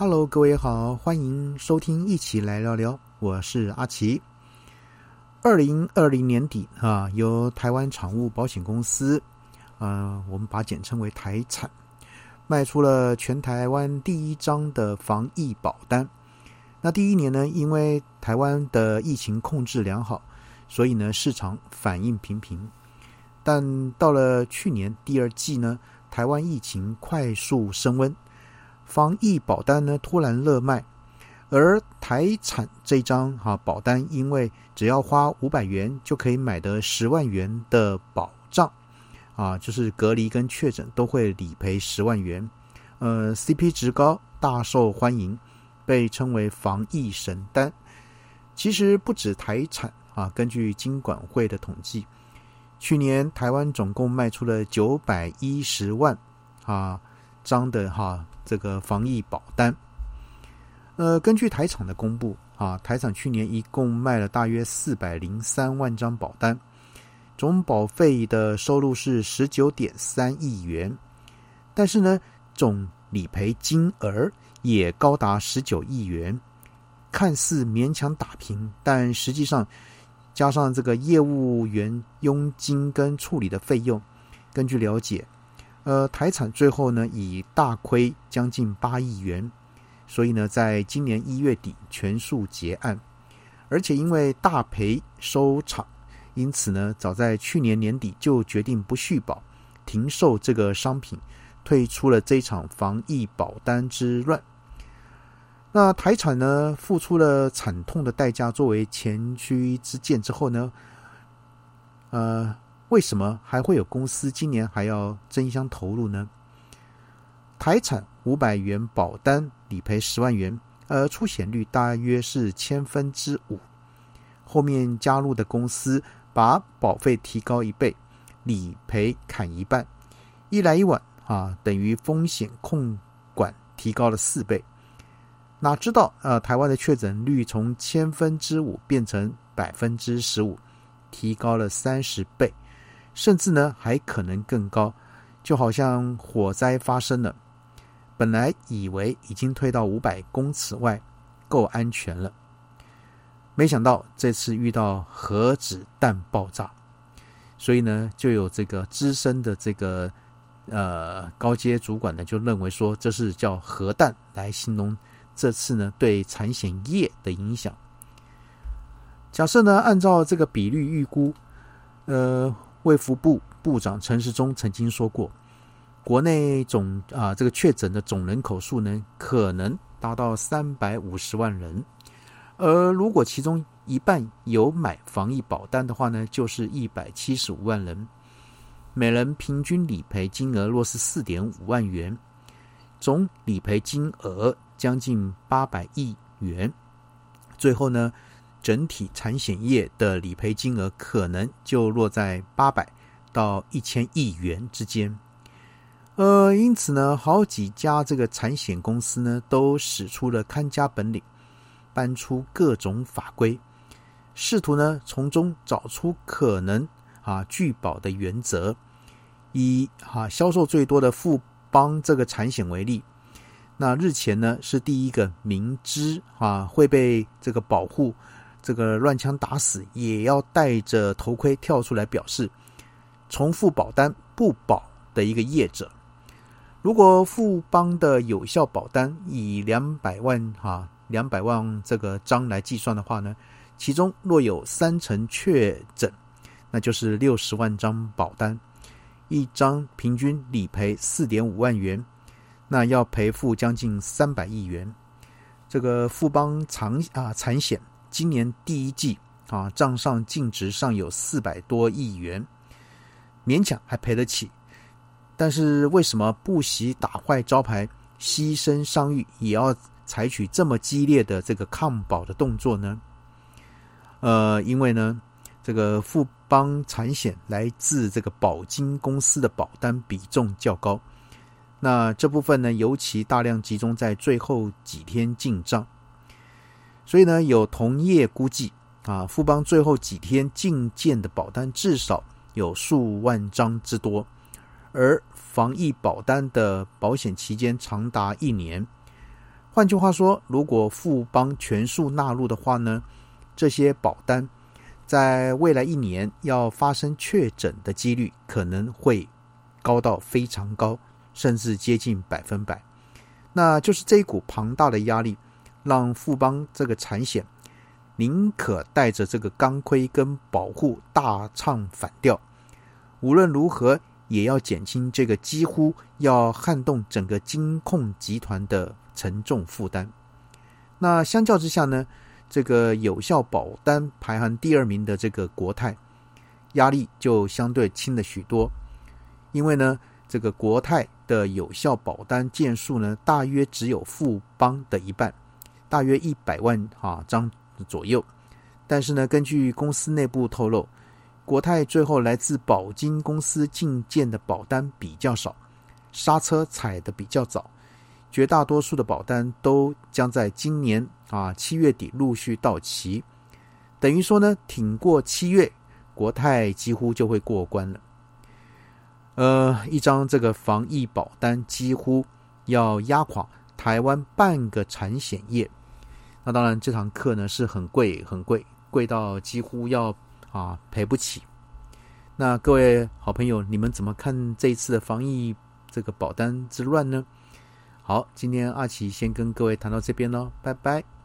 Hello，各位好，欢迎收听一起来聊聊，我是阿奇。二零二零年底啊，由台湾产物保险公司，呃，我们把简称为台产，卖出了全台湾第一张的防疫保单。那第一年呢，因为台湾的疫情控制良好，所以呢市场反应平平。但到了去年第二季呢，台湾疫情快速升温。防疫保单呢突然热卖，而台产这张哈保单，因为只要花五百元就可以买得十万元的保障，啊，就是隔离跟确诊都会理赔十万元，呃，CP 值高，大受欢迎，被称为防疫神单。其实不止台产啊，根据金管会的统计，去年台湾总共卖出了九百一十万啊张的哈。这个防疫保单，呃，根据台厂的公布啊，台厂去年一共卖了大约四百零三万张保单，总保费的收入是十九点三亿元，但是呢，总理赔金额也高达十九亿元，看似勉强打平，但实际上加上这个业务员佣金跟处理的费用，根据了解。呃，台产最后呢以大亏将近八亿元，所以呢，在今年一月底全数结案，而且因为大赔收场，因此呢，早在去年年底就决定不续保，停售这个商品，退出了这场防疫保单之乱。那台产呢，付出了惨痛的代价作为前驱之鉴之后呢，呃。为什么还会有公司今年还要争相投入呢？台产五百元保单理赔十万元，而出险率大约是千分之五。后面加入的公司把保费提高一倍，理赔砍一半，一来一往啊，等于风险控管提高了四倍。哪知道呃，台湾的确诊率从千分之五变成百分之十五，提高了三十倍。甚至呢，还可能更高，就好像火灾发生了，本来以为已经推到五百公尺外，够安全了，没想到这次遇到核子弹爆炸，所以呢，就有这个资深的这个呃高阶主管呢，就认为说这是叫核弹来形容这次呢对产险业的影响。假设呢，按照这个比率预估，呃。卫福部部长陈时中曾经说过，国内总啊这个确诊的总人口数呢，可能达到三百五十万人，而如果其中一半有买防疫保单的话呢，就是一百七十五万人，每人平均理赔金额若是四点五万元，总理赔金额将近八百亿元，最后呢？整体产险业的理赔金额可能就落在八百到一千亿元之间，呃，因此呢，好几家这个产险公司呢，都使出了看家本领，搬出各种法规，试图呢从中找出可能啊拒保的原则。以哈销售最多的富邦这个产险为例，那日前呢是第一个明知啊会被这个保护。这个乱枪打死也要戴着头盔跳出来表示重复保单不保的一个业者，如果富邦的有效保单以两百万哈两百万这个张来计算的话呢，其中若有三成确诊，那就是六十万张保单，一张平均理赔四点五万元，那要赔付将近三百亿元。这个富邦长啊产险。今年第一季啊，账上净值上有四百多亿元，勉强还赔得起。但是为什么不惜打坏招牌、牺牲商誉，也要采取这么激烈的这个抗保的动作呢？呃，因为呢，这个富邦产险来自这个保金公司的保单比重较高，那这部分呢，尤其大量集中在最后几天进账。所以呢，有同业估计啊，富邦最后几天进件的保单至少有数万张之多，而防疫保单的保险期间长达一年，换句话说，如果富邦全数纳入的话呢，这些保单在未来一年要发生确诊的几率可能会高到非常高，甚至接近百分百。那就是这一股庞大的压力，让富邦这个产险宁可带着这个钢盔跟保护大唱反调，无论如何也要减轻这个几乎要撼动整个金控集团的沉重负担。那相较之下呢，这个有效保单排行第二名的这个国泰，压力就相对轻了许多，因为呢，这个国泰。的有效保单件数呢，大约只有富邦的一半，大约一百万啊张左右。但是呢，根据公司内部透露，国泰最后来自保金公司进件的保单比较少，刹车踩的比较早，绝大多数的保单都将在今年啊七月底陆续到期。等于说呢，挺过七月，国泰几乎就会过关了。呃，一张这个防疫保单几乎要压垮台湾半个产险业。那当然，这堂课呢是很贵，很贵，贵到几乎要啊赔不起。那各位好朋友，你们怎么看这一次的防疫这个保单之乱呢？好，今天阿奇先跟各位谈到这边喽，拜拜。